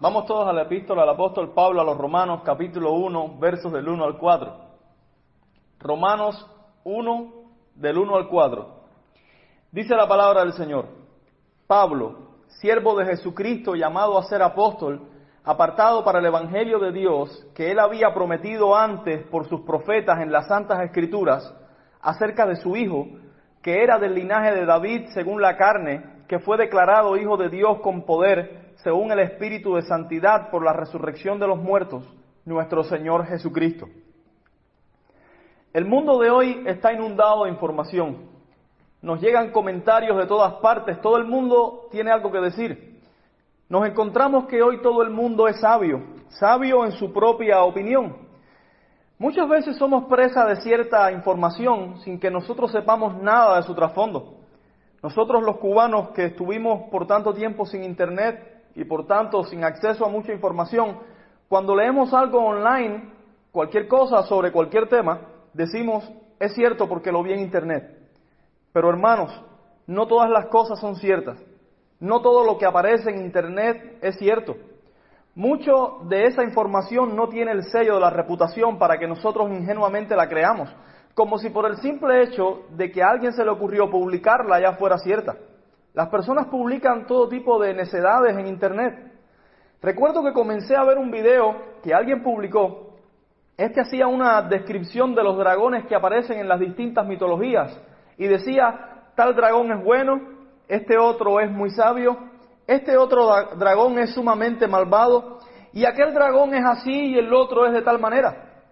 Vamos todos a la epístola del apóstol Pablo a los Romanos, capítulo 1, versos del 1 al 4. Romanos 1, del 1 al 4. Dice la palabra del Señor. Pablo, siervo de Jesucristo, llamado a ser apóstol, apartado para el Evangelio de Dios, que él había prometido antes por sus profetas en las Santas Escrituras, acerca de su Hijo, que era del linaje de David según la carne, que fue declarado Hijo de Dios con poder, según el Espíritu de Santidad por la resurrección de los muertos, nuestro Señor Jesucristo. El mundo de hoy está inundado de información. Nos llegan comentarios de todas partes, todo el mundo tiene algo que decir. Nos encontramos que hoy todo el mundo es sabio, sabio en su propia opinión. Muchas veces somos presa de cierta información sin que nosotros sepamos nada de su trasfondo. Nosotros los cubanos que estuvimos por tanto tiempo sin internet y por tanto sin acceso a mucha información, cuando leemos algo online, cualquier cosa sobre cualquier tema, decimos, es cierto porque lo vi en internet. Pero hermanos, no todas las cosas son ciertas. No todo lo que aparece en internet es cierto. Mucho de esa información no tiene el sello de la reputación para que nosotros ingenuamente la creamos, como si por el simple hecho de que a alguien se le ocurrió publicarla ya fuera cierta. Las personas publican todo tipo de necedades en Internet. Recuerdo que comencé a ver un video que alguien publicó. Este hacía una descripción de los dragones que aparecen en las distintas mitologías y decía, tal dragón es bueno, este otro es muy sabio, este otro dragón es sumamente malvado y aquel dragón es así y el otro es de tal manera.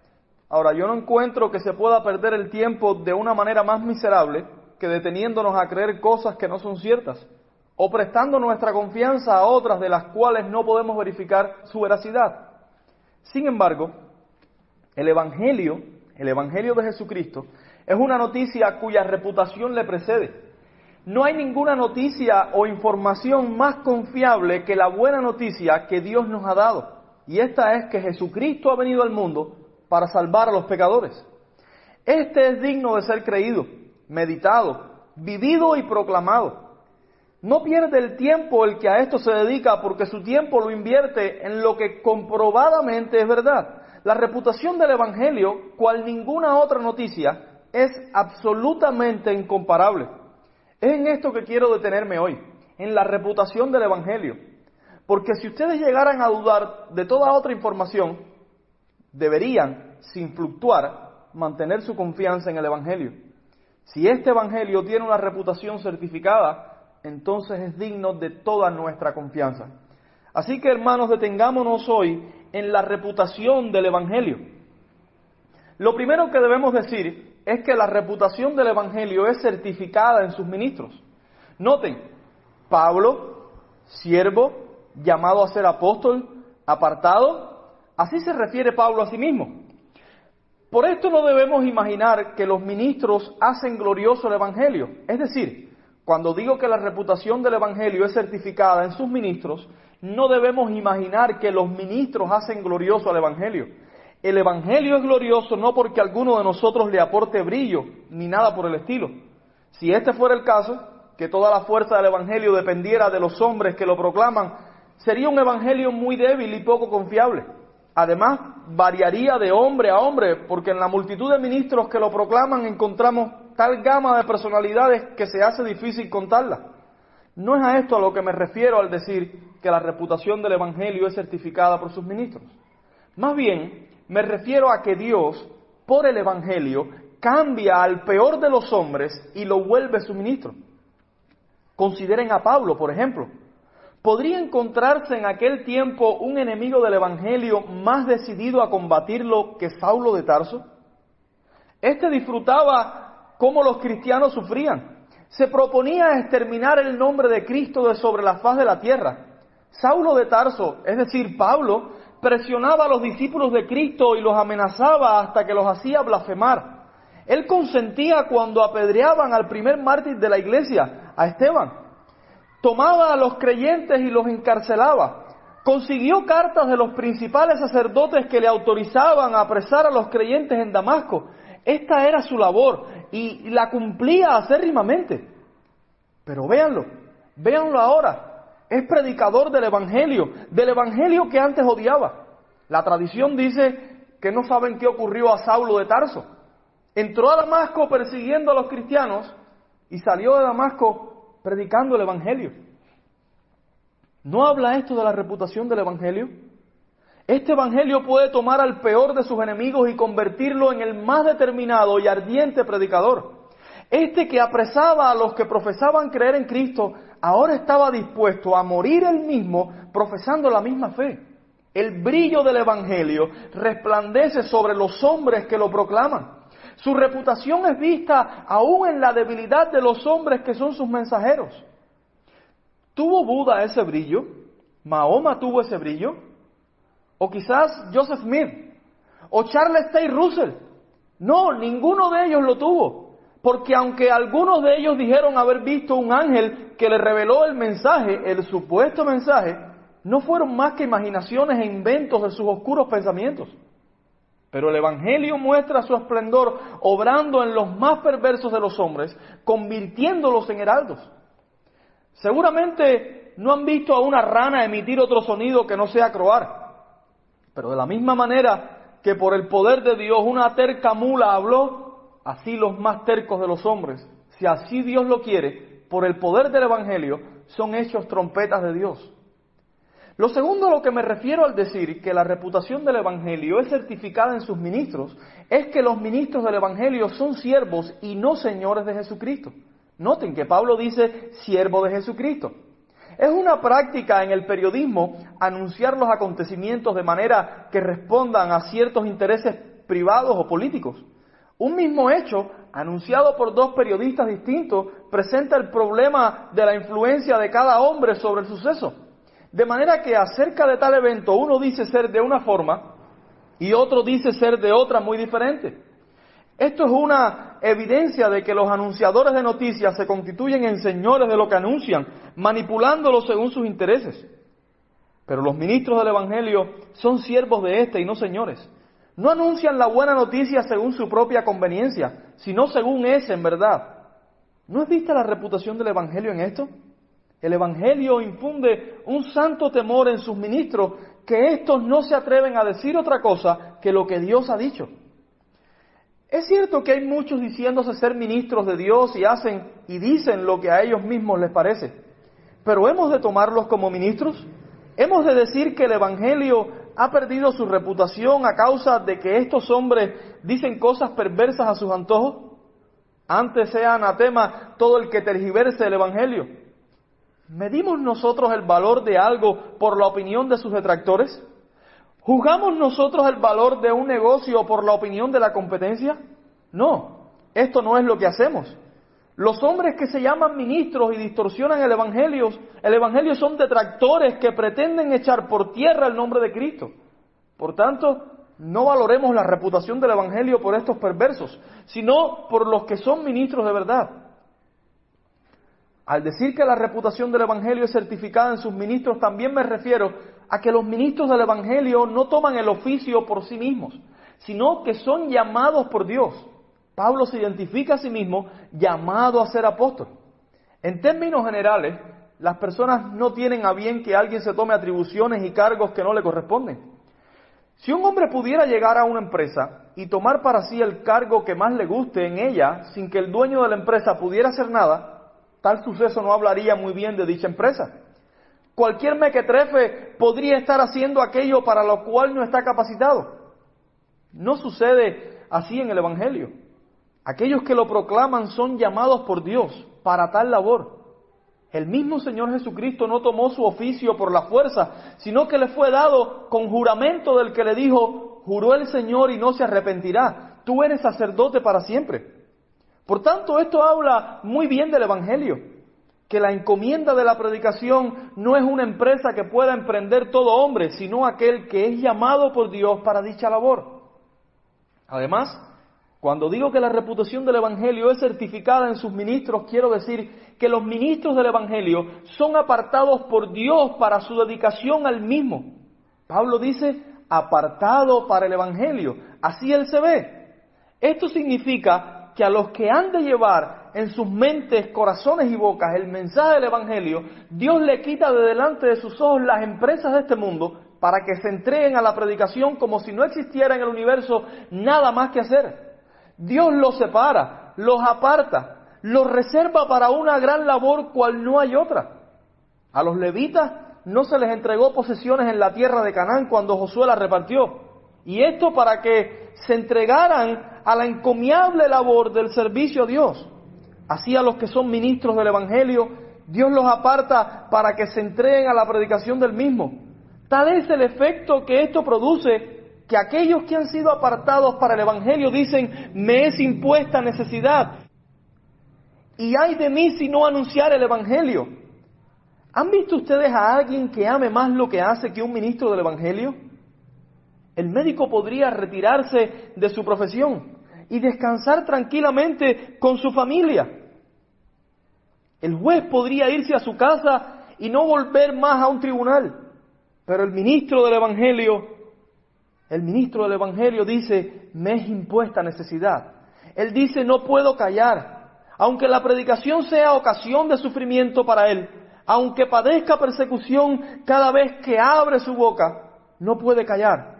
Ahora, yo no encuentro que se pueda perder el tiempo de una manera más miserable que deteniéndonos a creer cosas que no son ciertas, o prestando nuestra confianza a otras de las cuales no podemos verificar su veracidad. Sin embargo, el Evangelio, el Evangelio de Jesucristo, es una noticia cuya reputación le precede. No hay ninguna noticia o información más confiable que la buena noticia que Dios nos ha dado. Y esta es que Jesucristo ha venido al mundo para salvar a los pecadores. Este es digno de ser creído meditado, vivido y proclamado. No pierde el tiempo el que a esto se dedica porque su tiempo lo invierte en lo que comprobadamente es verdad. La reputación del Evangelio, cual ninguna otra noticia, es absolutamente incomparable. Es en esto que quiero detenerme hoy, en la reputación del Evangelio. Porque si ustedes llegaran a dudar de toda otra información, deberían, sin fluctuar, mantener su confianza en el Evangelio. Si este Evangelio tiene una reputación certificada, entonces es digno de toda nuestra confianza. Así que hermanos, detengámonos hoy en la reputación del Evangelio. Lo primero que debemos decir es que la reputación del Evangelio es certificada en sus ministros. Noten, Pablo, siervo, llamado a ser apóstol, apartado, así se refiere Pablo a sí mismo. Por esto no debemos imaginar que los ministros hacen glorioso el Evangelio. Es decir, cuando digo que la reputación del Evangelio es certificada en sus ministros, no debemos imaginar que los ministros hacen glorioso al Evangelio. El Evangelio es glorioso no porque alguno de nosotros le aporte brillo, ni nada por el estilo. Si este fuera el caso, que toda la fuerza del Evangelio dependiera de los hombres que lo proclaman, sería un Evangelio muy débil y poco confiable. Además, variaría de hombre a hombre, porque en la multitud de ministros que lo proclaman encontramos tal gama de personalidades que se hace difícil contarla. No es a esto a lo que me refiero al decir que la reputación del Evangelio es certificada por sus ministros. Más bien, me refiero a que Dios, por el Evangelio, cambia al peor de los hombres y lo vuelve su ministro. Consideren a Pablo, por ejemplo. ¿Podría encontrarse en aquel tiempo un enemigo del Evangelio más decidido a combatirlo que Saulo de Tarso? Este disfrutaba cómo los cristianos sufrían. Se proponía exterminar el nombre de Cristo de sobre la faz de la tierra. Saulo de Tarso, es decir, Pablo, presionaba a los discípulos de Cristo y los amenazaba hasta que los hacía blasfemar. Él consentía cuando apedreaban al primer mártir de la iglesia, a Esteban tomaba a los creyentes y los encarcelaba. Consiguió cartas de los principales sacerdotes que le autorizaban a apresar a los creyentes en Damasco. Esta era su labor y la cumplía acérrimamente. Pero véanlo, véanlo ahora. es predicador del Evangelio, del Evangelio que antes odiaba. La tradición dice que no saben qué ocurrió a Saulo de Tarso. Entró a Damasco persiguiendo a los cristianos y salió de Damasco predicando el Evangelio. ¿No habla esto de la reputación del Evangelio? Este Evangelio puede tomar al peor de sus enemigos y convertirlo en el más determinado y ardiente predicador. Este que apresaba a los que profesaban creer en Cristo, ahora estaba dispuesto a morir él mismo profesando la misma fe. El brillo del Evangelio resplandece sobre los hombres que lo proclaman. Su reputación es vista aún en la debilidad de los hombres que son sus mensajeros. ¿Tuvo Buda ese brillo? ¿Mahoma tuvo ese brillo? ¿O quizás Joseph Smith? ¿O Charles Tay Russell? No, ninguno de ellos lo tuvo. Porque aunque algunos de ellos dijeron haber visto un ángel que le reveló el mensaje, el supuesto mensaje, no fueron más que imaginaciones e inventos de sus oscuros pensamientos. Pero el Evangelio muestra su esplendor obrando en los más perversos de los hombres, convirtiéndolos en heraldos. Seguramente no han visto a una rana emitir otro sonido que no sea croar. Pero de la misma manera que por el poder de Dios una terca mula habló, así los más tercos de los hombres, si así Dios lo quiere, por el poder del Evangelio, son hechos trompetas de Dios. Lo segundo a lo que me refiero al decir que la reputación del Evangelio es certificada en sus ministros, es que los ministros del Evangelio son siervos y no señores de Jesucristo. Noten que Pablo dice siervo de Jesucristo. Es una práctica en el periodismo anunciar los acontecimientos de manera que respondan a ciertos intereses privados o políticos. Un mismo hecho, anunciado por dos periodistas distintos, presenta el problema de la influencia de cada hombre sobre el suceso. De manera que acerca de tal evento uno dice ser de una forma y otro dice ser de otra muy diferente. Esto es una evidencia de que los anunciadores de noticias se constituyen en señores de lo que anuncian, manipulándolo según sus intereses. Pero los ministros del Evangelio son siervos de éste y no señores. No anuncian la buena noticia según su propia conveniencia, sino según es en verdad. ¿No es vista la reputación del Evangelio en esto? El Evangelio infunde un santo temor en sus ministros que estos no se atreven a decir otra cosa que lo que Dios ha dicho. Es cierto que hay muchos diciéndose ser ministros de Dios y hacen y dicen lo que a ellos mismos les parece, pero hemos de tomarlos como ministros. Hemos de decir que el Evangelio ha perdido su reputación a causa de que estos hombres dicen cosas perversas a sus antojos. Antes sea anatema todo el que tergiverse el Evangelio. ¿Medimos nosotros el valor de algo por la opinión de sus detractores? ¿Juzgamos nosotros el valor de un negocio por la opinión de la competencia? No, esto no es lo que hacemos. Los hombres que se llaman ministros y distorsionan el Evangelio, el Evangelio son detractores que pretenden echar por tierra el nombre de Cristo. Por tanto, no valoremos la reputación del Evangelio por estos perversos, sino por los que son ministros de verdad. Al decir que la reputación del Evangelio es certificada en sus ministros, también me refiero a que los ministros del Evangelio no toman el oficio por sí mismos, sino que son llamados por Dios. Pablo se identifica a sí mismo llamado a ser apóstol. En términos generales, las personas no tienen a bien que alguien se tome atribuciones y cargos que no le corresponden. Si un hombre pudiera llegar a una empresa y tomar para sí el cargo que más le guste en ella sin que el dueño de la empresa pudiera hacer nada, Tal suceso no hablaría muy bien de dicha empresa. Cualquier mequetrefe podría estar haciendo aquello para lo cual no está capacitado. No sucede así en el Evangelio. Aquellos que lo proclaman son llamados por Dios para tal labor. El mismo Señor Jesucristo no tomó su oficio por la fuerza, sino que le fue dado con juramento del que le dijo, juró el Señor y no se arrepentirá, tú eres sacerdote para siempre. Por tanto, esto habla muy bien del Evangelio, que la encomienda de la predicación no es una empresa que pueda emprender todo hombre, sino aquel que es llamado por Dios para dicha labor. Además, cuando digo que la reputación del Evangelio es certificada en sus ministros, quiero decir que los ministros del Evangelio son apartados por Dios para su dedicación al mismo. Pablo dice, apartado para el Evangelio. Así él se ve. Esto significa que a los que han de llevar en sus mentes, corazones y bocas el mensaje del Evangelio, Dios le quita de delante de sus ojos las empresas de este mundo para que se entreguen a la predicación como si no existiera en el universo nada más que hacer. Dios los separa, los aparta, los reserva para una gran labor cual no hay otra. A los levitas no se les entregó posesiones en la tierra de Canaán cuando Josué la repartió. Y esto para que se entregaran a la encomiable labor del servicio a Dios. Así a los que son ministros del Evangelio, Dios los aparta para que se entreguen a la predicación del mismo. Tal es el efecto que esto produce que aquellos que han sido apartados para el Evangelio dicen, me es impuesta necesidad. Y hay de mí si no anunciar el Evangelio. ¿Han visto ustedes a alguien que ame más lo que hace que un ministro del Evangelio? El médico podría retirarse de su profesión y descansar tranquilamente con su familia. El juez podría irse a su casa y no volver más a un tribunal. Pero el ministro del Evangelio, el ministro del Evangelio dice, me es impuesta necesidad. Él dice, no puedo callar. Aunque la predicación sea ocasión de sufrimiento para él, aunque padezca persecución cada vez que abre su boca, no puede callar.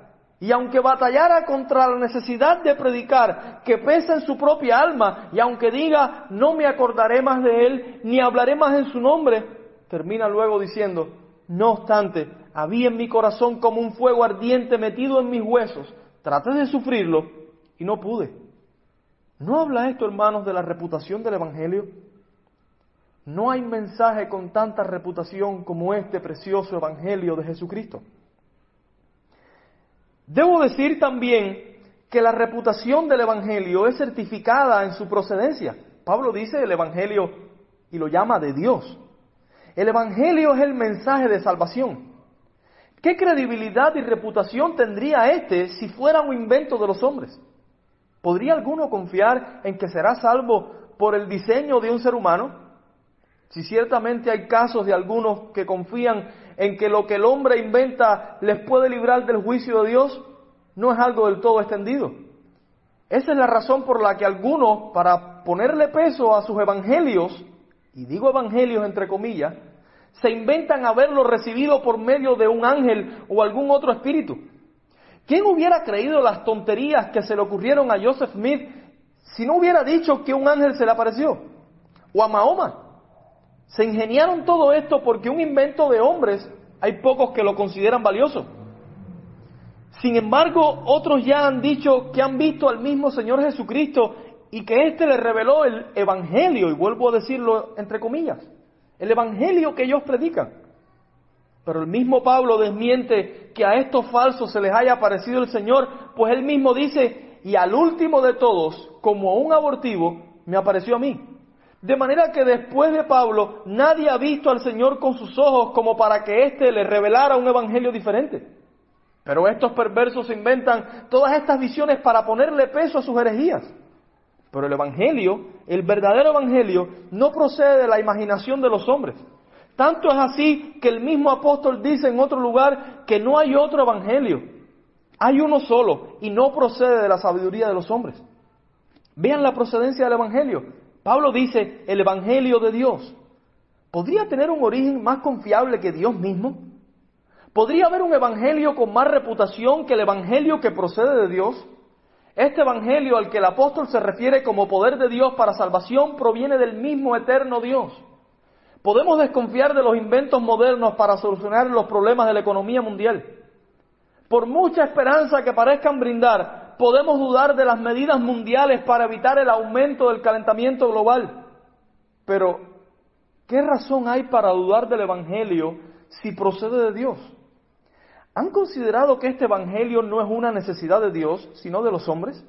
Y aunque batallara contra la necesidad de predicar que pesa en su propia alma, y aunque diga, no me acordaré más de él, ni hablaré más en su nombre, termina luego diciendo, no obstante, había en mi corazón como un fuego ardiente metido en mis huesos. Traté de sufrirlo y no pude. ¿No habla esto, hermanos, de la reputación del Evangelio? No hay mensaje con tanta reputación como este precioso Evangelio de Jesucristo. Debo decir también que la reputación del Evangelio es certificada en su procedencia. Pablo dice el Evangelio y lo llama de Dios. El Evangelio es el mensaje de salvación. ¿Qué credibilidad y reputación tendría este si fuera un invento de los hombres? ¿Podría alguno confiar en que será salvo por el diseño de un ser humano? Si ciertamente hay casos de algunos que confían en que lo que el hombre inventa les puede librar del juicio de Dios, no es algo del todo extendido. Esa es la razón por la que algunos, para ponerle peso a sus evangelios, y digo evangelios entre comillas, se inventan haberlo recibido por medio de un ángel o algún otro espíritu. ¿Quién hubiera creído las tonterías que se le ocurrieron a Joseph Smith si no hubiera dicho que un ángel se le apareció? O a Mahoma. Se ingeniaron todo esto porque un invento de hombres hay pocos que lo consideran valioso. Sin embargo, otros ya han dicho que han visto al mismo Señor Jesucristo y que éste le reveló el Evangelio, y vuelvo a decirlo entre comillas, el Evangelio que ellos predican. Pero el mismo Pablo desmiente que a estos falsos se les haya aparecido el Señor, pues él mismo dice, y al último de todos, como un abortivo, me apareció a mí. De manera que después de Pablo, nadie ha visto al Señor con sus ojos como para que éste le revelara un evangelio diferente. Pero estos perversos inventan todas estas visiones para ponerle peso a sus herejías. Pero el evangelio, el verdadero evangelio, no procede de la imaginación de los hombres. Tanto es así que el mismo apóstol dice en otro lugar que no hay otro evangelio. Hay uno solo y no procede de la sabiduría de los hombres. Vean la procedencia del evangelio. Pablo dice, el Evangelio de Dios. ¿Podría tener un origen más confiable que Dios mismo? ¿Podría haber un Evangelio con más reputación que el Evangelio que procede de Dios? Este Evangelio al que el apóstol se refiere como poder de Dios para salvación proviene del mismo eterno Dios. Podemos desconfiar de los inventos modernos para solucionar los problemas de la economía mundial. Por mucha esperanza que parezcan brindar, podemos dudar de las medidas mundiales para evitar el aumento del calentamiento global. Pero, ¿qué razón hay para dudar del Evangelio si procede de Dios? ¿Han considerado que este Evangelio no es una necesidad de Dios, sino de los hombres?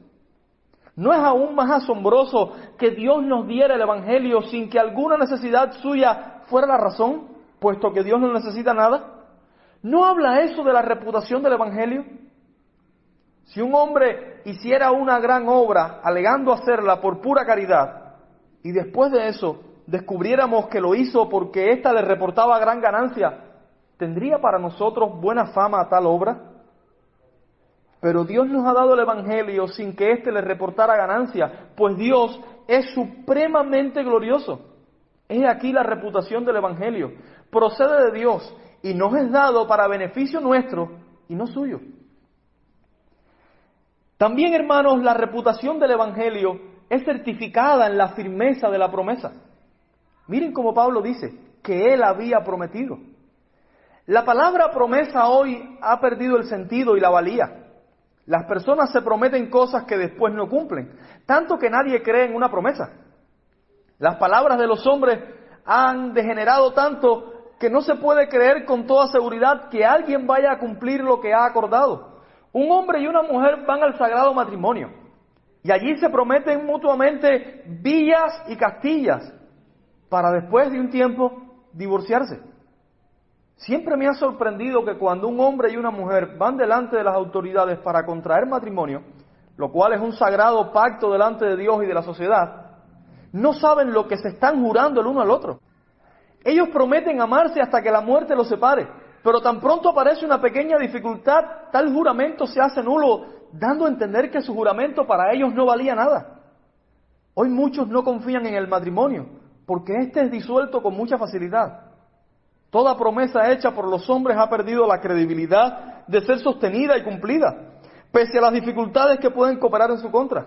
¿No es aún más asombroso que Dios nos diera el Evangelio sin que alguna necesidad suya fuera la razón, puesto que Dios no necesita nada? ¿No habla eso de la reputación del Evangelio? Si un hombre hiciera una gran obra alegando hacerla por pura caridad y después de eso descubriéramos que lo hizo porque ésta le reportaba gran ganancia, ¿tendría para nosotros buena fama a tal obra? Pero Dios nos ha dado el Evangelio sin que éste le reportara ganancia, pues Dios es supremamente glorioso. Es aquí la reputación del Evangelio. Procede de Dios y nos es dado para beneficio nuestro y no suyo. También, hermanos, la reputación del Evangelio es certificada en la firmeza de la promesa. Miren cómo Pablo dice que él había prometido. La palabra promesa hoy ha perdido el sentido y la valía. Las personas se prometen cosas que después no cumplen, tanto que nadie cree en una promesa. Las palabras de los hombres han degenerado tanto que no se puede creer con toda seguridad que alguien vaya a cumplir lo que ha acordado. Un hombre y una mujer van al sagrado matrimonio y allí se prometen mutuamente villas y castillas para después de un tiempo divorciarse. Siempre me ha sorprendido que cuando un hombre y una mujer van delante de las autoridades para contraer matrimonio, lo cual es un sagrado pacto delante de Dios y de la sociedad, no saben lo que se están jurando el uno al otro. Ellos prometen amarse hasta que la muerte los separe, pero tan pronto aparece una pequeña dificultad, tal juramento se hace nulo, dando a entender que su juramento para ellos no valía nada. Hoy muchos no confían en el matrimonio, porque éste es disuelto con mucha facilidad. Toda promesa hecha por los hombres ha perdido la credibilidad de ser sostenida y cumplida, pese a las dificultades que pueden cooperar en su contra.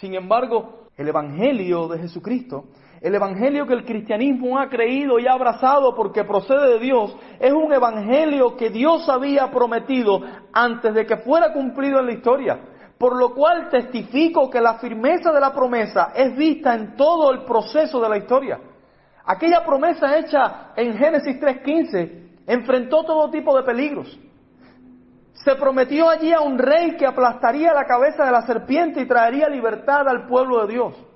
Sin embargo, el Evangelio de Jesucristo, el Evangelio que el cristianismo ha creído y ha abrazado porque procede de Dios, es un Evangelio que Dios había prometido antes de que fuera cumplido en la historia. Por lo cual testifico que la firmeza de la promesa es vista en todo el proceso de la historia. Aquella promesa hecha en Génesis 3.15 enfrentó todo tipo de peligros. Se prometió allí a un rey que aplastaría la cabeza de la serpiente y traería libertad al pueblo de Dios.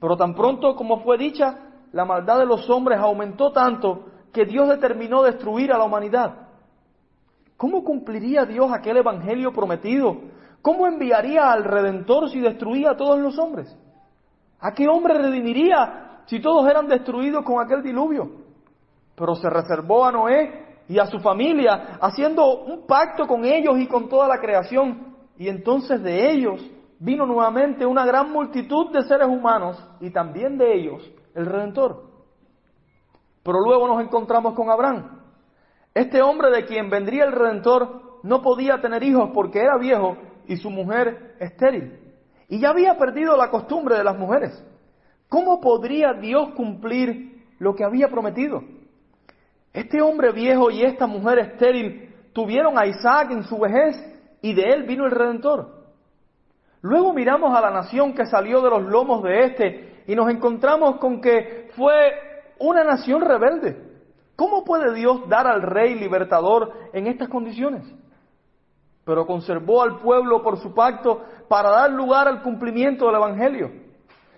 Pero tan pronto como fue dicha, la maldad de los hombres aumentó tanto que Dios determinó destruir a la humanidad. ¿Cómo cumpliría Dios aquel evangelio prometido? ¿Cómo enviaría al Redentor si destruía a todos los hombres? ¿A qué hombre redimiría si todos eran destruidos con aquel diluvio? Pero se reservó a Noé y a su familia, haciendo un pacto con ellos y con toda la creación. Y entonces de ellos vino nuevamente una gran multitud de seres humanos y también de ellos el Redentor. Pero luego nos encontramos con Abraham. Este hombre de quien vendría el Redentor no podía tener hijos porque era viejo y su mujer estéril. Y ya había perdido la costumbre de las mujeres. ¿Cómo podría Dios cumplir lo que había prometido? Este hombre viejo y esta mujer estéril tuvieron a Isaac en su vejez y de él vino el Redentor. Luego miramos a la nación que salió de los lomos de este y nos encontramos con que fue una nación rebelde. ¿Cómo puede Dios dar al rey libertador en estas condiciones? Pero conservó al pueblo por su pacto para dar lugar al cumplimiento del Evangelio.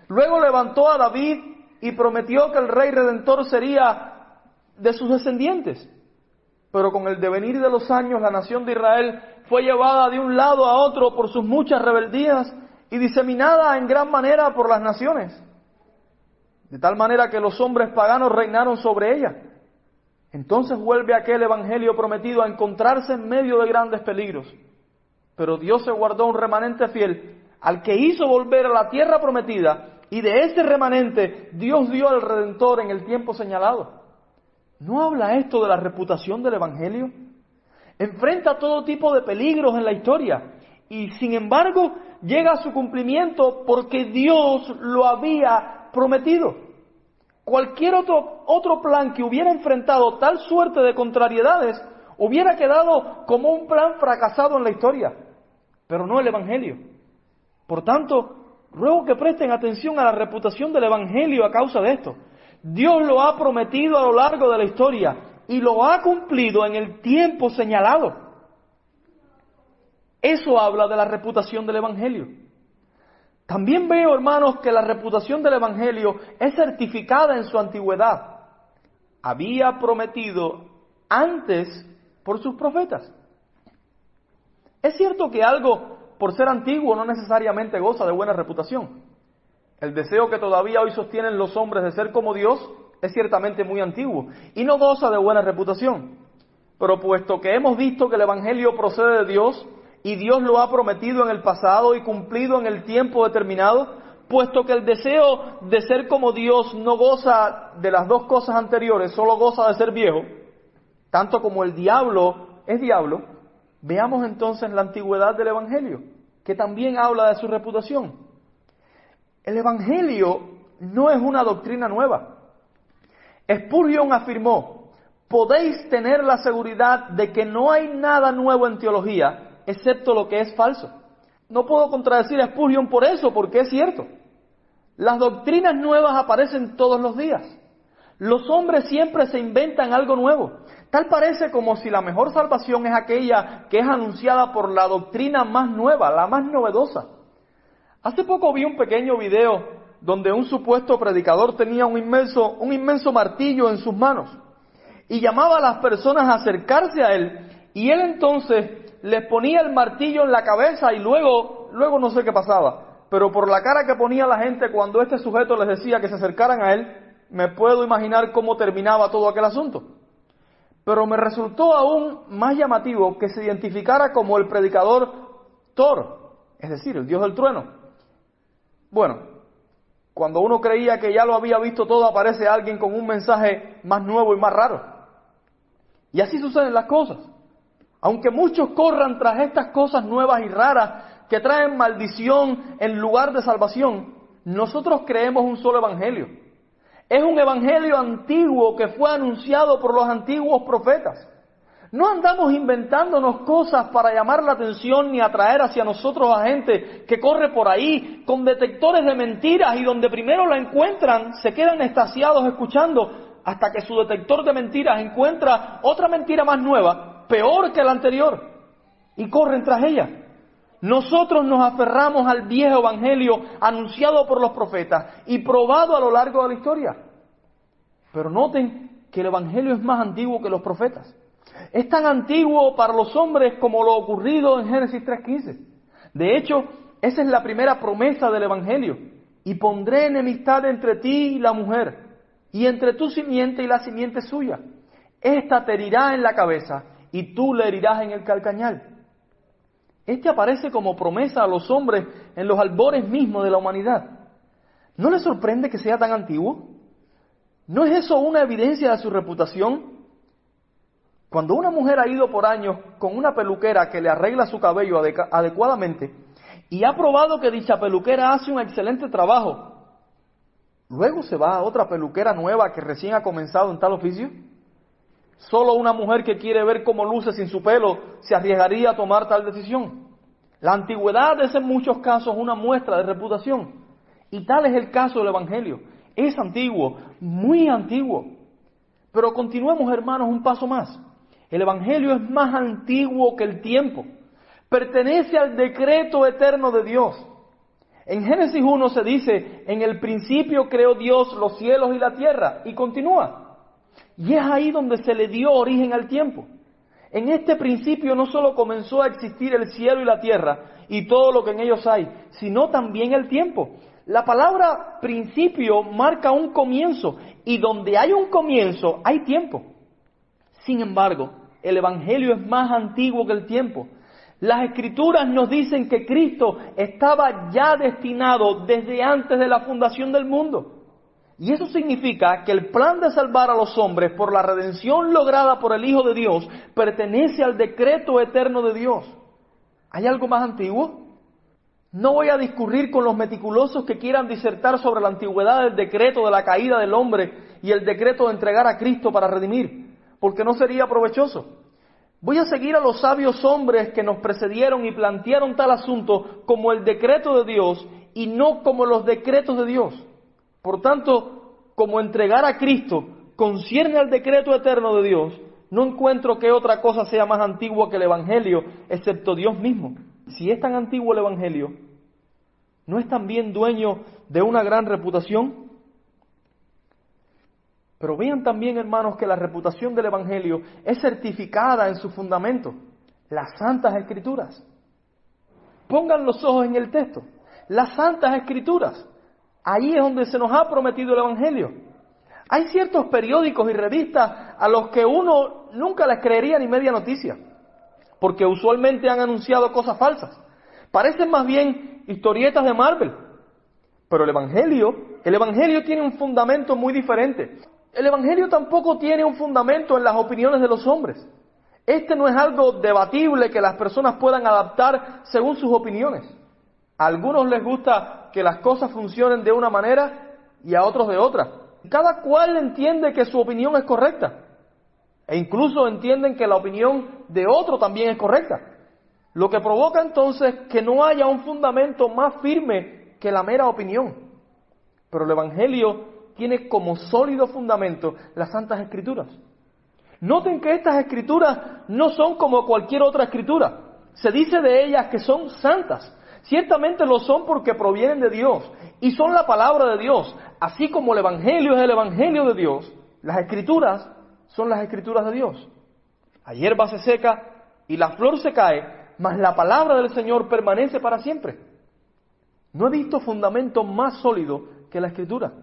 Luego levantó a David y prometió que el rey redentor sería de sus descendientes. Pero con el devenir de los años la nación de Israel fue llevada de un lado a otro por sus muchas rebeldías y diseminada en gran manera por las naciones. De tal manera que los hombres paganos reinaron sobre ella. Entonces vuelve aquel evangelio prometido a encontrarse en medio de grandes peligros. Pero Dios se guardó un remanente fiel al que hizo volver a la tierra prometida y de ese remanente Dios dio al Redentor en el tiempo señalado. ¿No habla esto de la reputación del Evangelio? Enfrenta todo tipo de peligros en la historia y sin embargo llega a su cumplimiento porque Dios lo había prometido. Cualquier otro, otro plan que hubiera enfrentado tal suerte de contrariedades hubiera quedado como un plan fracasado en la historia, pero no el Evangelio. Por tanto, Ruego que presten atención a la reputación del Evangelio a causa de esto. Dios lo ha prometido a lo largo de la historia y lo ha cumplido en el tiempo señalado. Eso habla de la reputación del Evangelio. También veo, hermanos, que la reputación del Evangelio es certificada en su antigüedad. Había prometido antes por sus profetas. Es cierto que algo por ser antiguo no necesariamente goza de buena reputación. El deseo que todavía hoy sostienen los hombres de ser como Dios es ciertamente muy antiguo y no goza de buena reputación. Pero puesto que hemos visto que el Evangelio procede de Dios y Dios lo ha prometido en el pasado y cumplido en el tiempo determinado, puesto que el deseo de ser como Dios no goza de las dos cosas anteriores, solo goza de ser viejo, tanto como el diablo es diablo, veamos entonces la antigüedad del Evangelio, que también habla de su reputación. El Evangelio no es una doctrina nueva. Spurgeon afirmó, podéis tener la seguridad de que no hay nada nuevo en teología, excepto lo que es falso. No puedo contradecir a Spurgeon por eso, porque es cierto. Las doctrinas nuevas aparecen todos los días. Los hombres siempre se inventan algo nuevo. Tal parece como si la mejor salvación es aquella que es anunciada por la doctrina más nueva, la más novedosa. Hace poco vi un pequeño video donde un supuesto predicador tenía un inmenso, un inmenso martillo en sus manos y llamaba a las personas a acercarse a él y él entonces les ponía el martillo en la cabeza y luego, luego no sé qué pasaba, pero por la cara que ponía la gente cuando este sujeto les decía que se acercaran a él, me puedo imaginar cómo terminaba todo aquel asunto. Pero me resultó aún más llamativo que se identificara como el predicador Thor, es decir, el dios del trueno. Bueno, cuando uno creía que ya lo había visto todo, aparece alguien con un mensaje más nuevo y más raro. Y así suceden las cosas. Aunque muchos corran tras estas cosas nuevas y raras que traen maldición en lugar de salvación, nosotros creemos un solo evangelio. Es un evangelio antiguo que fue anunciado por los antiguos profetas. No andamos inventándonos cosas para llamar la atención ni atraer hacia nosotros a gente que corre por ahí con detectores de mentiras y donde primero la encuentran se quedan estasiados escuchando hasta que su detector de mentiras encuentra otra mentira más nueva, peor que la anterior, y corren tras ella. Nosotros nos aferramos al viejo evangelio anunciado por los profetas y probado a lo largo de la historia. Pero noten que el evangelio es más antiguo que los profetas. Es tan antiguo para los hombres como lo ocurrido en Génesis 3.15. De hecho, esa es la primera promesa del evangelio. Y pondré enemistad entre ti y la mujer, y entre tu simiente y la simiente suya. Esta te herirá en la cabeza, y tú le herirás en el calcañal. Este aparece como promesa a los hombres en los albores mismos de la humanidad. ¿No le sorprende que sea tan antiguo? ¿No es eso una evidencia de su reputación? Cuando una mujer ha ido por años con una peluquera que le arregla su cabello adecuadamente y ha probado que dicha peluquera hace un excelente trabajo, luego se va a otra peluquera nueva que recién ha comenzado en tal oficio. Solo una mujer que quiere ver cómo luce sin su pelo se arriesgaría a tomar tal decisión. La antigüedad es en muchos casos una muestra de reputación. Y tal es el caso del Evangelio. Es antiguo, muy antiguo. Pero continuemos, hermanos, un paso más. El Evangelio es más antiguo que el tiempo. Pertenece al decreto eterno de Dios. En Génesis 1 se dice, en el principio creó Dios los cielos y la tierra. Y continúa. Y es ahí donde se le dio origen al tiempo. En este principio no solo comenzó a existir el cielo y la tierra y todo lo que en ellos hay, sino también el tiempo. La palabra principio marca un comienzo y donde hay un comienzo hay tiempo. Sin embargo, el Evangelio es más antiguo que el tiempo. Las escrituras nos dicen que Cristo estaba ya destinado desde antes de la fundación del mundo. Y eso significa que el plan de salvar a los hombres por la redención lograda por el Hijo de Dios pertenece al decreto eterno de Dios. ¿Hay algo más antiguo? No voy a discurrir con los meticulosos que quieran disertar sobre la antigüedad del decreto de la caída del hombre y el decreto de entregar a Cristo para redimir, porque no sería provechoso. Voy a seguir a los sabios hombres que nos precedieron y plantearon tal asunto como el decreto de Dios y no como los decretos de Dios. Por tanto, como entregar a Cristo concierne al decreto eterno de Dios, no encuentro que otra cosa sea más antigua que el Evangelio, excepto Dios mismo. Si es tan antiguo el Evangelio, ¿no es también dueño de una gran reputación? Pero vean también, hermanos, que la reputación del Evangelio es certificada en su fundamento, las Santas Escrituras. Pongan los ojos en el texto, las Santas Escrituras. Ahí es donde se nos ha prometido el Evangelio. Hay ciertos periódicos y revistas a los que uno nunca les creería ni media noticia. porque usualmente han anunciado cosas falsas. Parecen más bien historietas de Marvel. Pero el Evangelio, el Evangelio tiene un fundamento muy diferente. El Evangelio tampoco tiene un fundamento en las opiniones de los hombres. Este no es algo debatible que las personas puedan adaptar según sus opiniones. A algunos les gusta que las cosas funcionen de una manera y a otros de otra. Cada cual entiende que su opinión es correcta. E incluso entienden que la opinión de otro también es correcta. Lo que provoca entonces que no haya un fundamento más firme que la mera opinión. Pero el Evangelio tiene como sólido fundamento las Santas Escrituras. Noten que estas escrituras no son como cualquier otra escritura. Se dice de ellas que son santas. Ciertamente lo son porque provienen de Dios y son la palabra de Dios. Así como el Evangelio es el Evangelio de Dios, las escrituras son las escrituras de Dios. La hierba se seca y la flor se cae, mas la palabra del Señor permanece para siempre. No he visto fundamento más sólido que la escritura.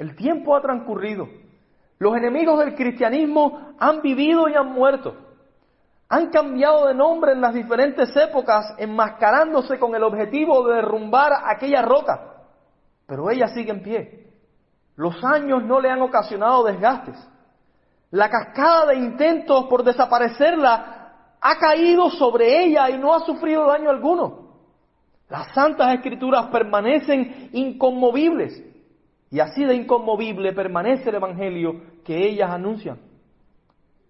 El tiempo ha transcurrido. Los enemigos del cristianismo han vivido y han muerto. Han cambiado de nombre en las diferentes épocas, enmascarándose con el objetivo de derrumbar aquella roca. Pero ella sigue en pie. Los años no le han ocasionado desgastes. La cascada de intentos por desaparecerla ha caído sobre ella y no ha sufrido daño alguno. Las santas escrituras permanecen inconmovibles y así de inconmovible permanece el Evangelio que ellas anuncian.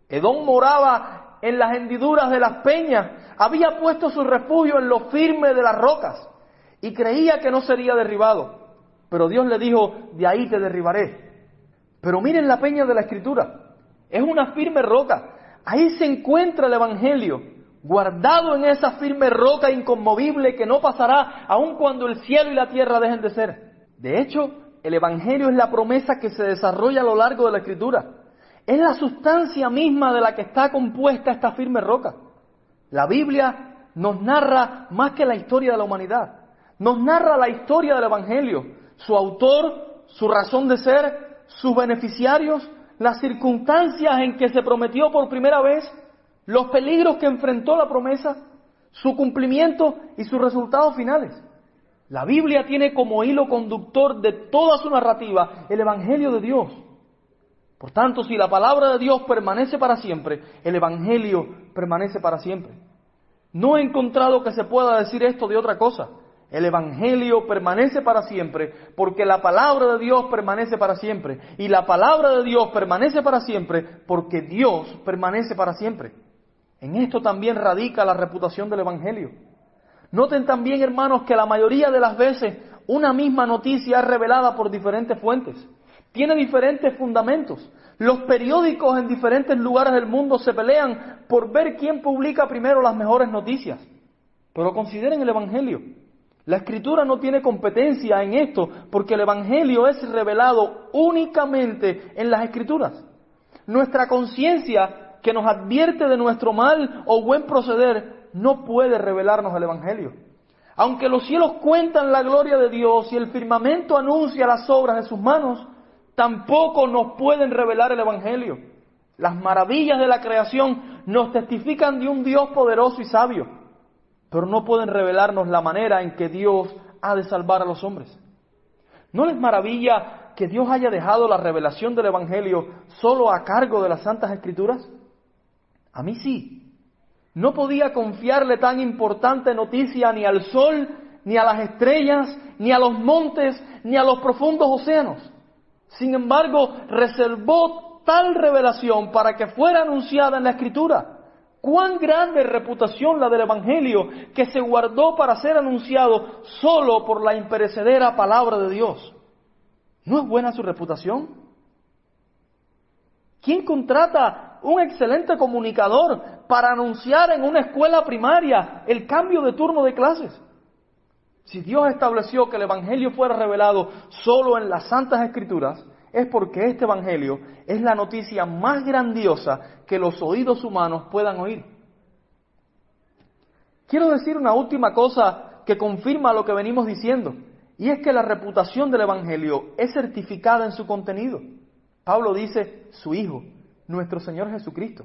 Edom moraba en las hendiduras de las peñas, había puesto su refugio en lo firme de las rocas y creía que no sería derribado. Pero Dios le dijo, de ahí te derribaré. Pero miren la peña de la escritura. Es una firme roca. Ahí se encuentra el Evangelio, guardado en esa firme roca inconmovible que no pasará aun cuando el cielo y la tierra dejen de ser. De hecho, el Evangelio es la promesa que se desarrolla a lo largo de la Escritura. Es la sustancia misma de la que está compuesta esta firme roca. La Biblia nos narra más que la historia de la humanidad. Nos narra la historia del Evangelio, su autor, su razón de ser, sus beneficiarios, las circunstancias en que se prometió por primera vez, los peligros que enfrentó la promesa, su cumplimiento y sus resultados finales. La Biblia tiene como hilo conductor de toda su narrativa el Evangelio de Dios. Por tanto, si la palabra de Dios permanece para siempre, el Evangelio permanece para siempre. No he encontrado que se pueda decir esto de otra cosa. El Evangelio permanece para siempre porque la palabra de Dios permanece para siempre. Y la palabra de Dios permanece para siempre porque Dios permanece para siempre. En esto también radica la reputación del Evangelio. Noten también, hermanos, que la mayoría de las veces una misma noticia es revelada por diferentes fuentes. Tiene diferentes fundamentos. Los periódicos en diferentes lugares del mundo se pelean por ver quién publica primero las mejores noticias. Pero consideren el Evangelio. La escritura no tiene competencia en esto porque el Evangelio es revelado únicamente en las escrituras. Nuestra conciencia que nos advierte de nuestro mal o buen proceder no puede revelarnos el Evangelio. Aunque los cielos cuentan la gloria de Dios y el firmamento anuncia las obras de sus manos, tampoco nos pueden revelar el Evangelio. Las maravillas de la creación nos testifican de un Dios poderoso y sabio pero no pueden revelarnos la manera en que Dios ha de salvar a los hombres. ¿No les maravilla que Dios haya dejado la revelación del Evangelio solo a cargo de las Santas Escrituras? A mí sí. No podía confiarle tan importante noticia ni al sol, ni a las estrellas, ni a los montes, ni a los profundos océanos. Sin embargo, reservó tal revelación para que fuera anunciada en la Escritura. Cuán grande reputación la del Evangelio que se guardó para ser anunciado solo por la imperecedera palabra de Dios. ¿No es buena su reputación? ¿Quién contrata un excelente comunicador para anunciar en una escuela primaria el cambio de turno de clases? Si Dios estableció que el Evangelio fuera revelado solo en las Santas Escrituras, es porque este Evangelio es la noticia más grandiosa que los oídos humanos puedan oír. Quiero decir una última cosa que confirma lo que venimos diciendo, y es que la reputación del Evangelio es certificada en su contenido. Pablo dice, su Hijo, nuestro Señor Jesucristo.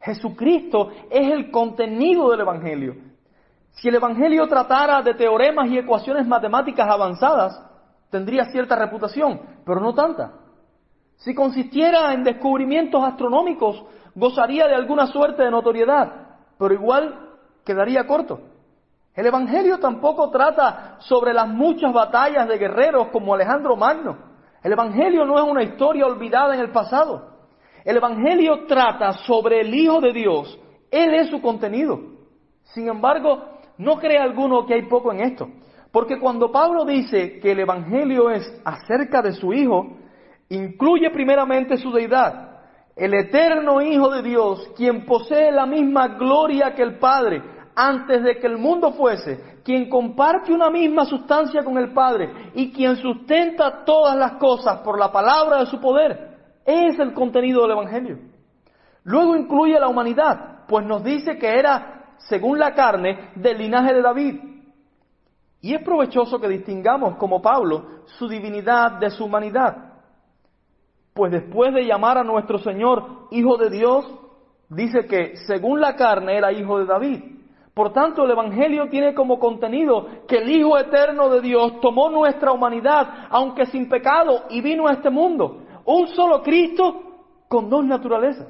Jesucristo es el contenido del Evangelio. Si el Evangelio tratara de teoremas y ecuaciones matemáticas avanzadas, tendría cierta reputación, pero no tanta. Si consistiera en descubrimientos astronómicos, gozaría de alguna suerte de notoriedad, pero igual quedaría corto. El Evangelio tampoco trata sobre las muchas batallas de guerreros como Alejandro Magno. El Evangelio no es una historia olvidada en el pasado. El Evangelio trata sobre el Hijo de Dios. Él es su contenido. Sin embargo, no cree alguno que hay poco en esto. Porque cuando Pablo dice que el Evangelio es acerca de su Hijo, incluye primeramente su deidad. El eterno Hijo de Dios, quien posee la misma gloria que el Padre antes de que el mundo fuese, quien comparte una misma sustancia con el Padre y quien sustenta todas las cosas por la palabra de su poder. Es el contenido del Evangelio. Luego incluye la humanidad, pues nos dice que era, según la carne, del linaje de David. Y es provechoso que distingamos, como Pablo, su divinidad de su humanidad. Pues después de llamar a nuestro Señor Hijo de Dios, dice que según la carne era hijo de David. Por tanto, el Evangelio tiene como contenido que el Hijo Eterno de Dios tomó nuestra humanidad, aunque sin pecado, y vino a este mundo un solo Cristo con dos naturalezas.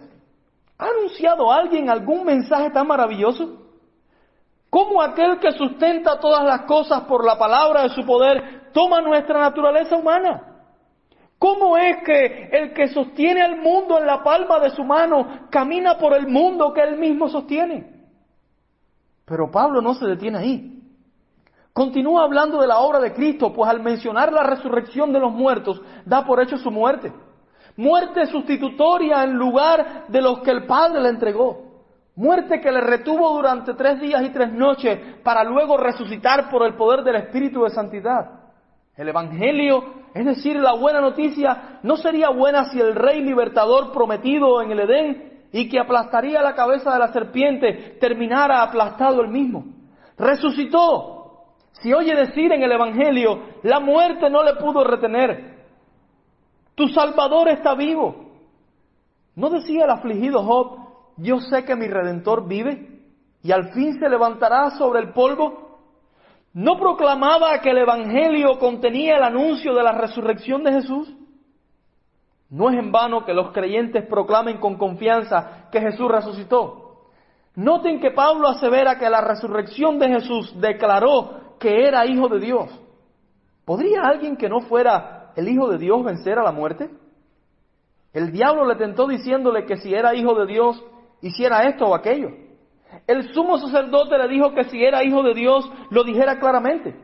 ¿Ha anunciado alguien algún mensaje tan maravilloso? ¿Cómo aquel que sustenta todas las cosas por la palabra de su poder toma nuestra naturaleza humana? ¿Cómo es que el que sostiene al mundo en la palma de su mano camina por el mundo que él mismo sostiene? Pero Pablo no se detiene ahí. Continúa hablando de la obra de Cristo, pues al mencionar la resurrección de los muertos, da por hecho su muerte. Muerte sustitutoria en lugar de los que el Padre le entregó. Muerte que le retuvo durante tres días y tres noches para luego resucitar por el poder del Espíritu de Santidad. El Evangelio, es decir, la buena noticia, no sería buena si el Rey libertador prometido en el Edén y que aplastaría la cabeza de la serpiente terminara aplastado el mismo. Resucitó, si oye decir en el Evangelio, la muerte no le pudo retener, tu Salvador está vivo. ¿No decía el afligido Job, yo sé que mi Redentor vive y al fin se levantará sobre el polvo? ¿No proclamaba que el Evangelio contenía el anuncio de la resurrección de Jesús? No es en vano que los creyentes proclamen con confianza que Jesús resucitó. Noten que Pablo asevera que la resurrección de Jesús declaró que era hijo de Dios. ¿Podría alguien que no fuera el hijo de Dios vencer a la muerte? El diablo le tentó diciéndole que si era hijo de Dios, hiciera esto o aquello. El sumo sacerdote le dijo que si era hijo de Dios, lo dijera claramente.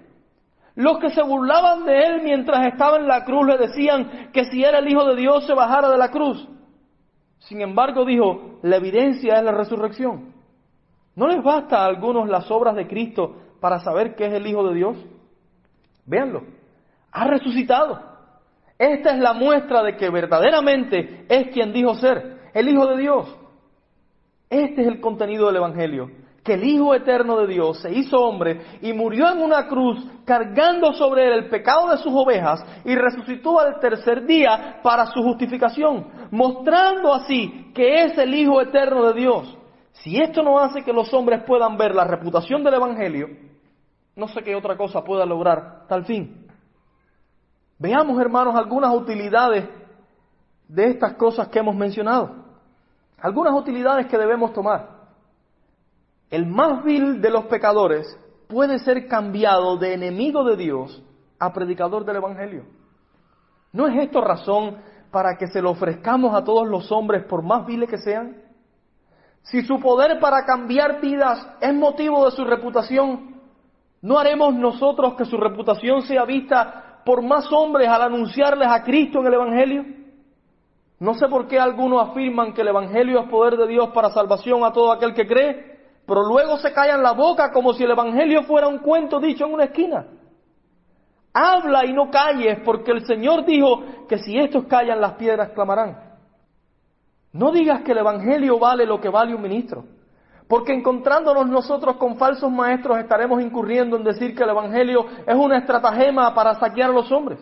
Los que se burlaban de él mientras estaba en la cruz le decían que si era el hijo de Dios se bajara de la cruz. Sin embargo, dijo, la evidencia es la resurrección. ¿No les basta a algunos las obras de Cristo para saber que es el Hijo de Dios? Véanlo, ha resucitado. Esta es la muestra de que verdaderamente es quien dijo ser, el Hijo de Dios. Este es el contenido del Evangelio, que el Hijo eterno de Dios se hizo hombre y murió en una cruz cargando sobre él el pecado de sus ovejas y resucitó al tercer día para su justificación, mostrando así que es el Hijo eterno de Dios. Si esto no hace que los hombres puedan ver la reputación del Evangelio, no sé qué otra cosa pueda lograr tal fin. Veamos, hermanos, algunas utilidades de estas cosas que hemos mencionado. Algunas utilidades que debemos tomar. El más vil de los pecadores puede ser cambiado de enemigo de Dios a predicador del Evangelio. ¿No es esto razón para que se lo ofrezcamos a todos los hombres por más viles que sean? Si su poder para cambiar vidas es motivo de su reputación, ¿no haremos nosotros que su reputación sea vista por más hombres al anunciarles a Cristo en el Evangelio? No sé por qué algunos afirman que el Evangelio es poder de Dios para salvación a todo aquel que cree, pero luego se callan la boca como si el Evangelio fuera un cuento dicho en una esquina. Habla y no calles, porque el Señor dijo que si estos callan las piedras clamarán. No digas que el Evangelio vale lo que vale un ministro, porque encontrándonos nosotros con falsos maestros estaremos incurriendo en decir que el Evangelio es una estratagema para saquear a los hombres.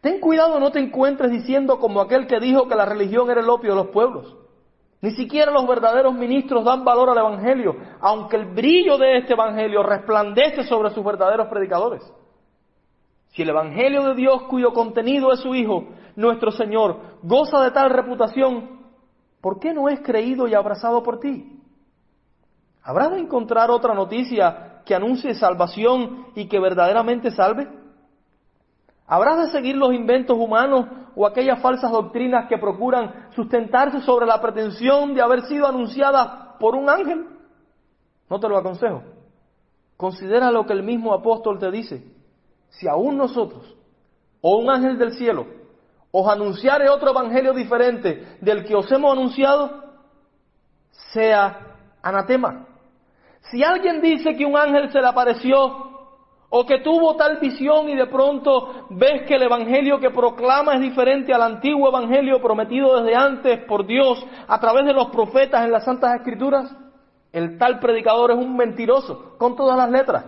Ten cuidado, no te encuentres diciendo como aquel que dijo que la religión era el opio de los pueblos. Ni siquiera los verdaderos ministros dan valor al Evangelio, aunque el brillo de este Evangelio resplandece sobre sus verdaderos predicadores. Si el Evangelio de Dios, cuyo contenido es su Hijo, nuestro Señor, goza de tal reputación, ¿por qué no es creído y abrazado por ti? ¿Habrás de encontrar otra noticia que anuncie salvación y que verdaderamente salve? ¿Habrás de seguir los inventos humanos o aquellas falsas doctrinas que procuran sustentarse sobre la pretensión de haber sido anunciadas por un ángel? No te lo aconsejo. Considera lo que el mismo apóstol te dice si aún nosotros, o un ángel del cielo, os anunciare otro evangelio diferente del que os hemos anunciado, sea anatema. Si alguien dice que un ángel se le apareció o que tuvo tal visión y de pronto ves que el evangelio que proclama es diferente al antiguo evangelio prometido desde antes por Dios a través de los profetas en las santas escrituras, el tal predicador es un mentiroso con todas las letras.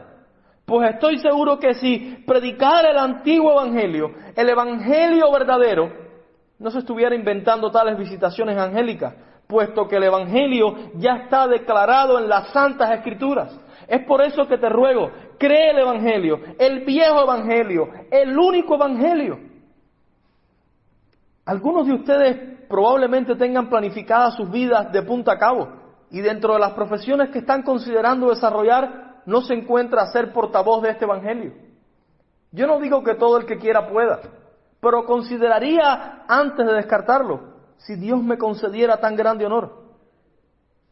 Pues estoy seguro que si predicara el antiguo evangelio, el evangelio verdadero, no se estuviera inventando tales visitaciones angélicas, puesto que el evangelio ya está declarado en las santas escrituras. Es por eso que te ruego, cree el evangelio, el viejo evangelio, el único evangelio. Algunos de ustedes probablemente tengan planificadas sus vidas de punta a cabo y dentro de las profesiones que están considerando desarrollar no se encuentra ser portavoz de este Evangelio. Yo no digo que todo el que quiera pueda, pero consideraría antes de descartarlo si Dios me concediera tan grande honor.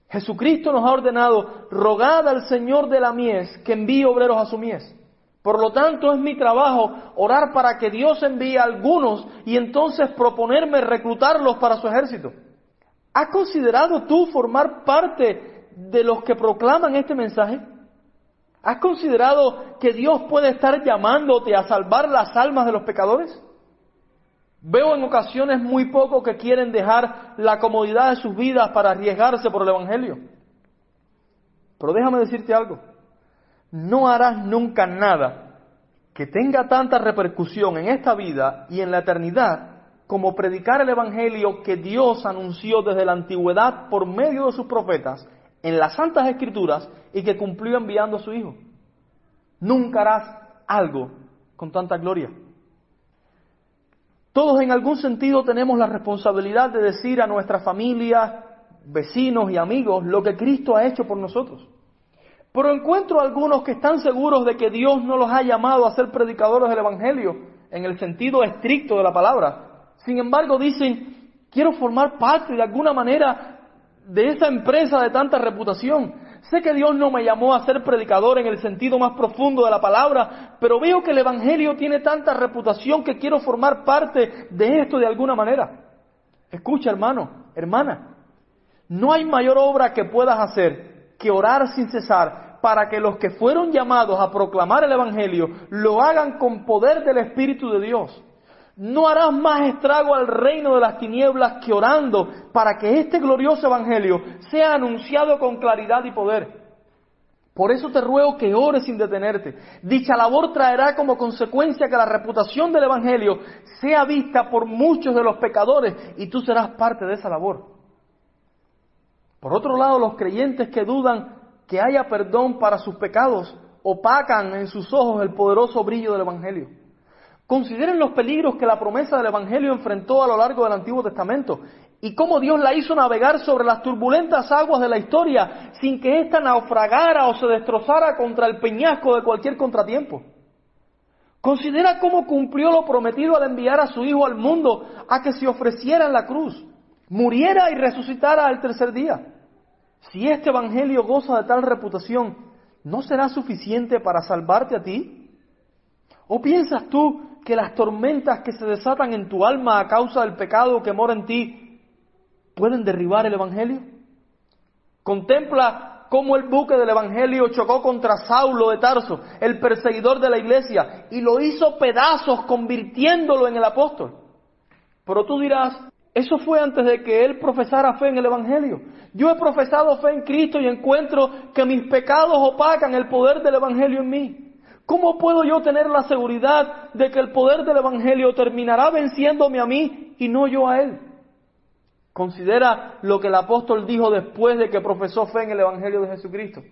Jesucristo nos ha ordenado, rogad al Señor de la mies que envíe obreros a su mies. Por lo tanto, es mi trabajo orar para que Dios envíe a algunos y entonces proponerme reclutarlos para su ejército. ¿Has considerado tú formar parte de los que proclaman este mensaje? ¿Has considerado que Dios puede estar llamándote a salvar las almas de los pecadores? Veo en ocasiones muy pocos que quieren dejar la comodidad de sus vidas para arriesgarse por el Evangelio. Pero déjame decirte algo, no harás nunca nada que tenga tanta repercusión en esta vida y en la eternidad como predicar el Evangelio que Dios anunció desde la antigüedad por medio de sus profetas en las Santas Escrituras y que cumplió enviando a su Hijo. Nunca harás algo con tanta gloria. Todos en algún sentido tenemos la responsabilidad de decir a nuestra familia, vecinos y amigos lo que Cristo ha hecho por nosotros. Pero encuentro algunos que están seguros de que Dios no los ha llamado a ser predicadores del Evangelio en el sentido estricto de la palabra. Sin embargo, dicen, quiero formar parte de alguna manera de esa empresa de tanta reputación. Sé que Dios no me llamó a ser predicador en el sentido más profundo de la palabra, pero veo que el Evangelio tiene tanta reputación que quiero formar parte de esto de alguna manera. Escucha, hermano, hermana, no hay mayor obra que puedas hacer que orar sin cesar para que los que fueron llamados a proclamar el Evangelio lo hagan con poder del Espíritu de Dios. No harás más estrago al reino de las tinieblas que orando para que este glorioso Evangelio sea anunciado con claridad y poder. Por eso te ruego que ores sin detenerte. Dicha labor traerá como consecuencia que la reputación del Evangelio sea vista por muchos de los pecadores y tú serás parte de esa labor. Por otro lado, los creyentes que dudan que haya perdón para sus pecados opacan en sus ojos el poderoso brillo del Evangelio. Consideren los peligros que la promesa del Evangelio enfrentó a lo largo del Antiguo Testamento y cómo Dios la hizo navegar sobre las turbulentas aguas de la historia sin que ésta naufragara o se destrozara contra el peñasco de cualquier contratiempo. Considera cómo cumplió lo prometido al enviar a su Hijo al mundo a que se ofreciera en la cruz, muriera y resucitara al tercer día. Si este Evangelio goza de tal reputación, ¿no será suficiente para salvarte a ti? ¿O piensas tú que las tormentas que se desatan en tu alma a causa del pecado que mora en ti pueden derribar el Evangelio? Contempla cómo el buque del Evangelio chocó contra Saulo de Tarso, el perseguidor de la iglesia, y lo hizo pedazos convirtiéndolo en el apóstol. Pero tú dirás, eso fue antes de que él profesara fe en el Evangelio. Yo he profesado fe en Cristo y encuentro que mis pecados opacan el poder del Evangelio en mí. ¿Cómo puedo yo tener la seguridad de que el poder del Evangelio terminará venciéndome a mí y no yo a Él? Considera lo que el apóstol dijo después de que profesó fe en el Evangelio de Jesucristo.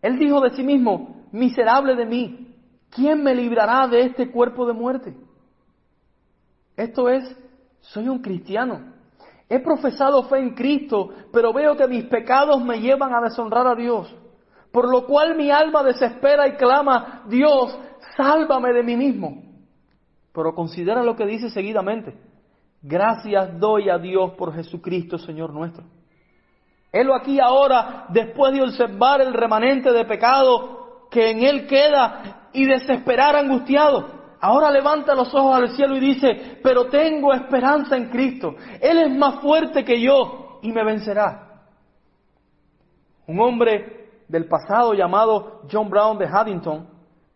Él dijo de sí mismo, miserable de mí, ¿quién me librará de este cuerpo de muerte? Esto es, soy un cristiano. He profesado fe en Cristo, pero veo que mis pecados me llevan a deshonrar a Dios. Por lo cual mi alma desespera y clama, Dios, sálvame de mí mismo. Pero considera lo que dice seguidamente. Gracias doy a Dios por Jesucristo, Señor nuestro. Helo aquí ahora, después de observar el remanente de pecado que en él queda y desesperar angustiado. Ahora levanta los ojos al cielo y dice, pero tengo esperanza en Cristo. Él es más fuerte que yo y me vencerá. Un hombre del pasado llamado John Brown de Haddington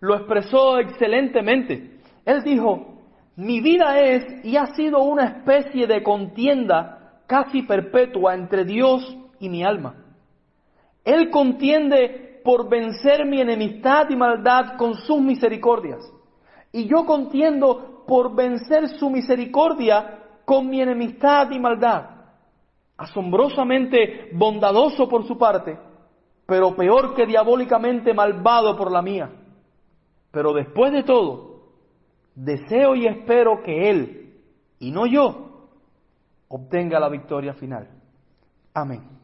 lo expresó excelentemente. Él dijo, mi vida es y ha sido una especie de contienda casi perpetua entre Dios y mi alma. Él contiende por vencer mi enemistad y maldad con sus misericordias. Y yo contiendo por vencer su misericordia con mi enemistad y maldad. Asombrosamente bondadoso por su parte, pero peor que diabólicamente malvado por la mía. Pero después de todo, deseo y espero que Él, y no yo, obtenga la victoria final. Amén.